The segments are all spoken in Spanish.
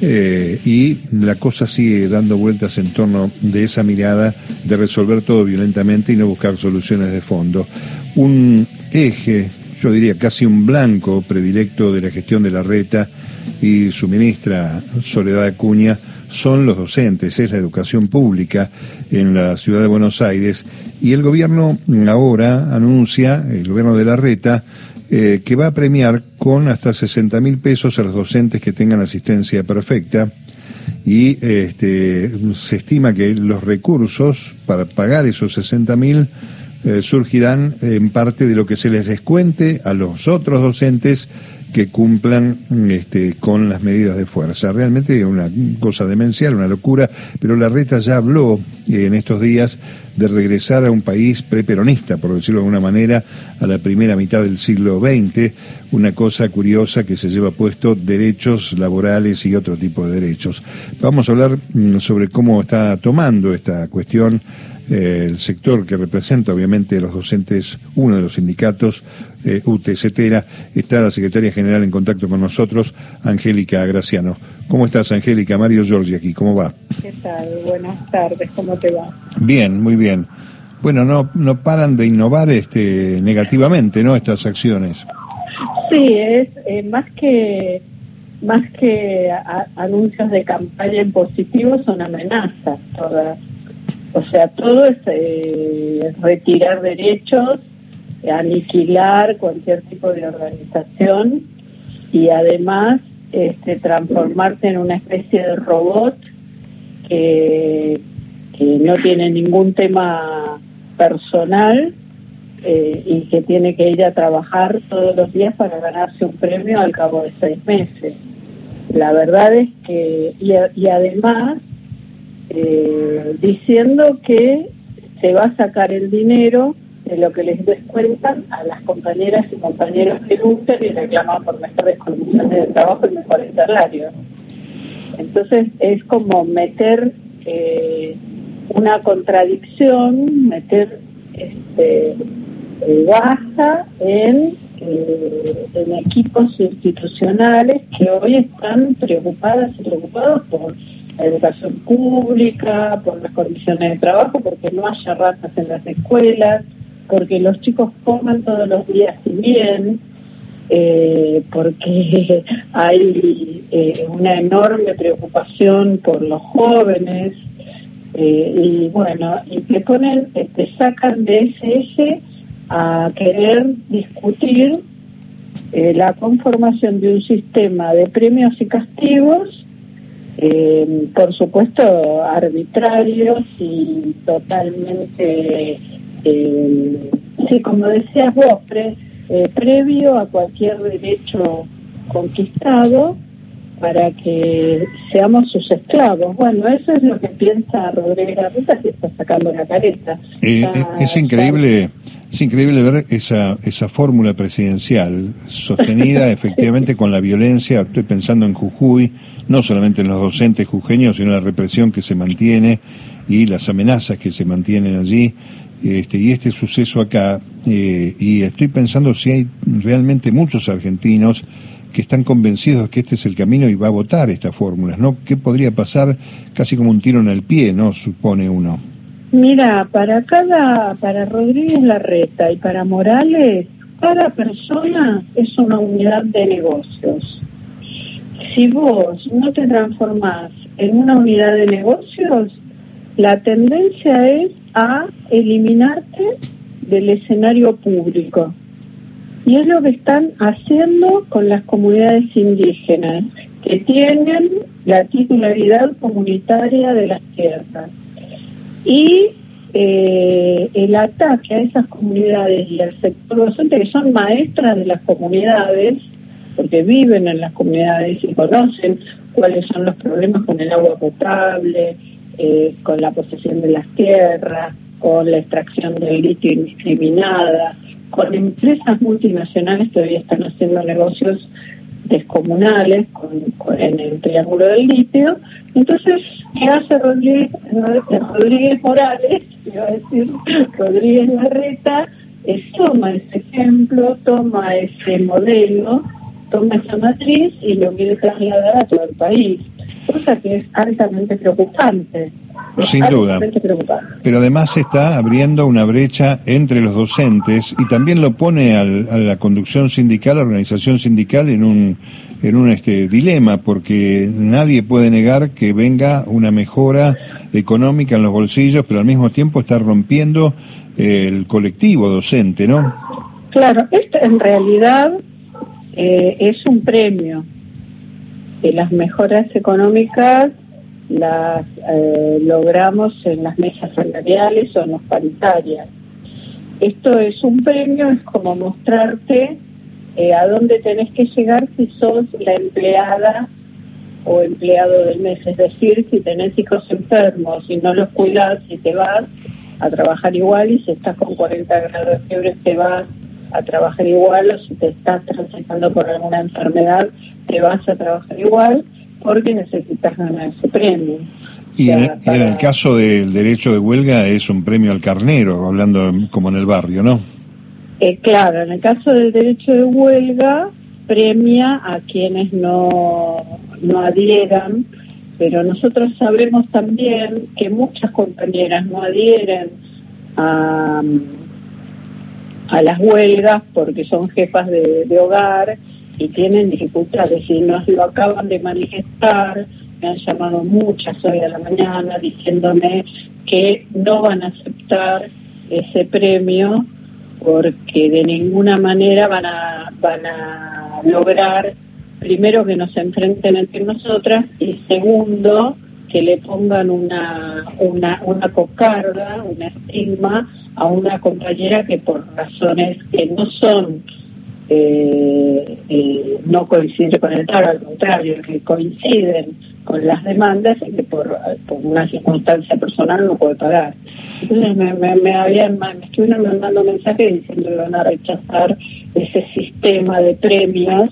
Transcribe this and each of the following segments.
eh, y la cosa sigue dando vueltas en torno de esa mirada de resolver todo violentamente y no buscar soluciones de fondo. Un eje, yo diría casi un blanco predilecto de la gestión de la reta y su ministra Soledad Acuña son los docentes, es la educación pública en la ciudad de Buenos Aires y el gobierno ahora anuncia, el gobierno de la reta, eh, que va a premiar con hasta 60 mil pesos a los docentes que tengan asistencia perfecta. Y este, se estima que los recursos para pagar esos 60 mil eh, surgirán en parte de lo que se les descuente a los otros docentes que cumplan este, con las medidas de fuerza. Realmente es una cosa demencial, una locura, pero la reta ya habló eh, en estos días de regresar a un país preperonista, por decirlo de alguna manera, a la primera mitad del siglo XX, una cosa curiosa que se lleva puesto derechos laborales y otro tipo de derechos. Vamos a hablar mm, sobre cómo está tomando esta cuestión eh, el sector que representa obviamente los docentes, uno de los sindicatos, eh, UTCetera, está la secretaria general en contacto con nosotros, Angélica Graciano. ¿Cómo estás, Angélica? Mario Giorgi aquí, ¿cómo va? ¿Qué tal? Buenas tardes, ¿cómo te va? Bien, muy bien. Bueno, no, no paran de innovar este, negativamente, ¿no? Estas acciones. Sí, es eh, más que más que anuncios de campaña en positivo son amenazas todas o sea, todo es eh, retirar derechos, aniquilar cualquier tipo de organización y además este, transformarte en una especie de robot que, no tiene ningún tema personal eh, y que tiene que ir a trabajar todos los días para ganarse un premio al cabo de seis meses. La verdad es que, y además eh, diciendo que se va a sacar el dinero de lo que les descuentan a las compañeras y compañeros que luchan y reclaman por mejores condiciones de trabajo y mejores salarios. Entonces es como meter eh, una contradicción, meter este, baja en, eh, en equipos institucionales que hoy están preocupadas y preocupados por educación pública, por las condiciones de trabajo, porque no haya ratas en las escuelas, porque los chicos coman todos los días y bien, eh, porque hay eh, una enorme preocupación por los jóvenes eh, y bueno, y te ponen, te sacan de ese eje a querer discutir la conformación de un sistema de premios y castigos eh, por supuesto, arbitrarios y totalmente, eh, sí, como decías vos, eh, previo a cualquier derecho conquistado para que seamos sus esclavos. Bueno, eso es lo que piensa Rodríguez Larreta, que está sacando la careta. Eh, es increíble. Es increíble ver esa, esa fórmula presidencial sostenida efectivamente con la violencia. Estoy pensando en Jujuy, no solamente en los docentes jujeños, sino en la represión que se mantiene y las amenazas que se mantienen allí. Este, y este suceso acá, eh, y estoy pensando si hay realmente muchos argentinos que están convencidos que este es el camino y va a votar estas fórmulas, ¿no? ¿Qué podría pasar casi como un tiro en el pie, ¿no? Supone uno. Mira, para cada, para Rodríguez Larreta y para Morales, cada persona es una unidad de negocios. Si vos no te transformás en una unidad de negocios, la tendencia es a eliminarte del escenario público. Y es lo que están haciendo con las comunidades indígenas, que tienen la titularidad comunitaria de las tierras. Y eh, el ataque a esas comunidades y al sector docente, que son maestras de las comunidades, porque viven en las comunidades y conocen cuáles son los problemas con el agua potable, eh, con la posesión de las tierras, con la extracción del litio indiscriminada, con empresas multinacionales que hoy están haciendo negocios descomunales con, en el triángulo del litio. Entonces, ¿qué hace Rodríguez, Morales? Iba a decir Rodríguez Larreta, es, toma ese ejemplo, toma ese modelo, toma esa matriz y lo quiere trasladar a todo el país. cosa que es altamente preocupante. Sin duda. Pero además se está abriendo una brecha entre los docentes y también lo pone a la conducción sindical, a la organización sindical en un en un este dilema porque nadie puede negar que venga una mejora económica en los bolsillos, pero al mismo tiempo está rompiendo el colectivo docente, ¿no? Claro, esto en realidad eh, es un premio. que las mejoras económicas las eh, logramos en las mesas salariales o en las paritarias. Esto es un premio, es como mostrarte eh, a dónde tenés que llegar si sos la empleada o empleado del mes, es decir, si tenés hijos enfermos, si no los cuidas, si te vas a trabajar igual y si estás con 40 grados de fiebre te vas a trabajar igual o si te estás transitando por alguna enfermedad te vas a trabajar igual porque necesitas ganar ese premio. Y en, el caso del derecho de huelga es un premio al carnero, hablando como en el barrio, ¿no? Eh, claro, en el caso del derecho de huelga premia a quienes no, no adhieran, pero nosotros sabremos también que muchas compañeras no adhieren a, a las huelgas porque son jefas de, de hogar y tienen dificultades y nos lo acaban de manifestar, me han llamado muchas hoy a la mañana diciéndome que no van a aceptar ese premio porque de ninguna manera van a van a lograr primero que nos enfrenten entre nosotras y segundo que le pongan una una una cocarda, un estigma a una compañera que por razones que no son eh, no coincide con el paro, al contrario, que coinciden con las demandas y que por, una circunstancia personal no puede pagar. Entonces me, me, me, habían, me estuvieron mandando mensajes diciendo que van a rechazar ese sistema de premios.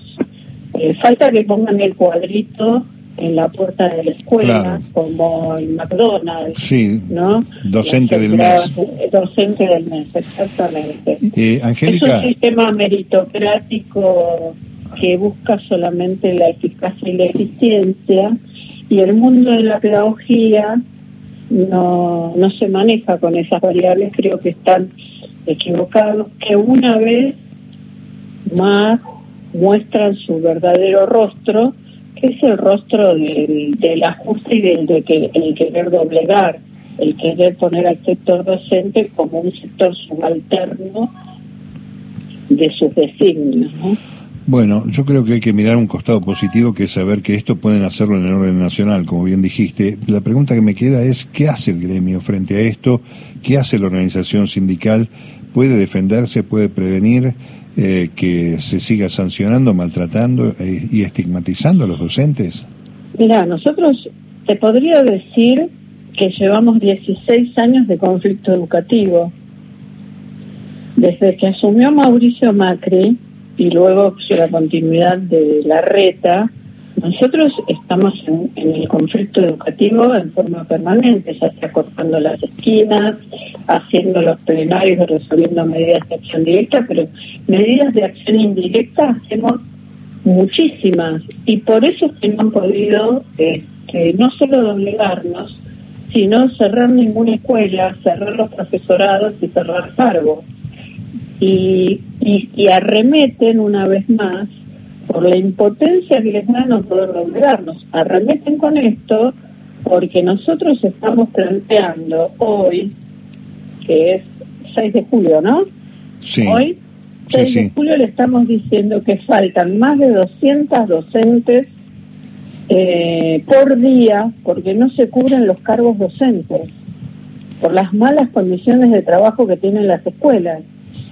Eh, falta que pongan el cuadrito en la puerta de la escuela, como en McDonald's. Sí, ¿no? docente del mes. Docente del mes, exactamente. Eh, Angélica. Es un sistema meritocrático que busca solamente la eficacia y la eficiencia, y el mundo de la pedagogía no, no se maneja con esas variables, creo que están equivocados, que una vez más muestran su verdadero rostro es el rostro del, del ajuste y del de que, querer doblegar, el querer poner al sector docente como un sector subalterno de sus designios. Bueno, yo creo que hay que mirar un costado positivo, que es saber que esto pueden hacerlo en el orden nacional, como bien dijiste. La pregunta que me queda es, ¿qué hace el gremio frente a esto? ¿Qué hace la organización sindical? ¿Puede defenderse? ¿Puede prevenir? Eh, que se siga sancionando, maltratando eh, y estigmatizando a los docentes? Mira, nosotros te podría decir que llevamos 16 años de conflicto educativo. Desde que asumió Mauricio Macri y luego la continuidad de la reta, nosotros estamos en, el conflicto educativo en forma permanente, ya sea cortando las esquinas, haciendo los plenarios, resolviendo medidas de acción directa, pero medidas de acción indirecta hacemos muchísimas y por eso es que no han podido este, no solo doblegarnos, sino cerrar ninguna escuela, cerrar los profesorados y cerrar cargos. Y, y, y arremeten una vez más por la impotencia que les da no poder lograrnos. Arremeten con esto porque nosotros estamos planteando hoy, que es 6 de julio, ¿no? Sí. Hoy, 6 de julio, le estamos diciendo que faltan más de 200 docentes eh, por día porque no se cubren los cargos docentes, por las malas condiciones de trabajo que tienen las escuelas.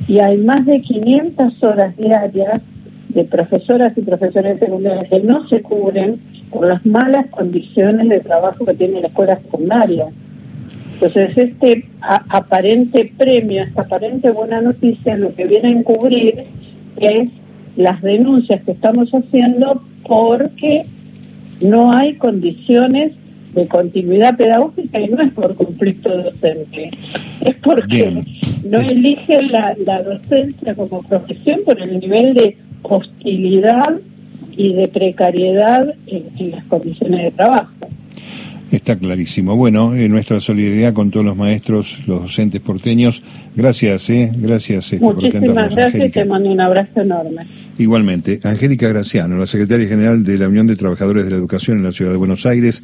Y hay más de 500 horas diarias de profesoras y profesores secundarios que no se cubren por las malas condiciones de trabajo que tiene la escuela secundaria. Entonces, este aparente premio, esta aparente buena noticia, lo que viene a encubrir es las denuncias que estamos haciendo porque no hay condiciones de continuidad pedagógica y no es por conflicto docente, es porque no eligen la, la docencia como profesión por el nivel de hostilidad y de precariedad en, las condiciones de trabajo. Está clarísimo. Bueno, eh, nuestra solidaridad con todos los maestros, los docentes porteños. Gracias, eh, gracias este, Muchísimas gracias y te mando un abrazo enorme. Igualmente, Angélica Graciano, la secretaria general de la Unión de Trabajadores de la Educación en la Ciudad de Buenos Aires.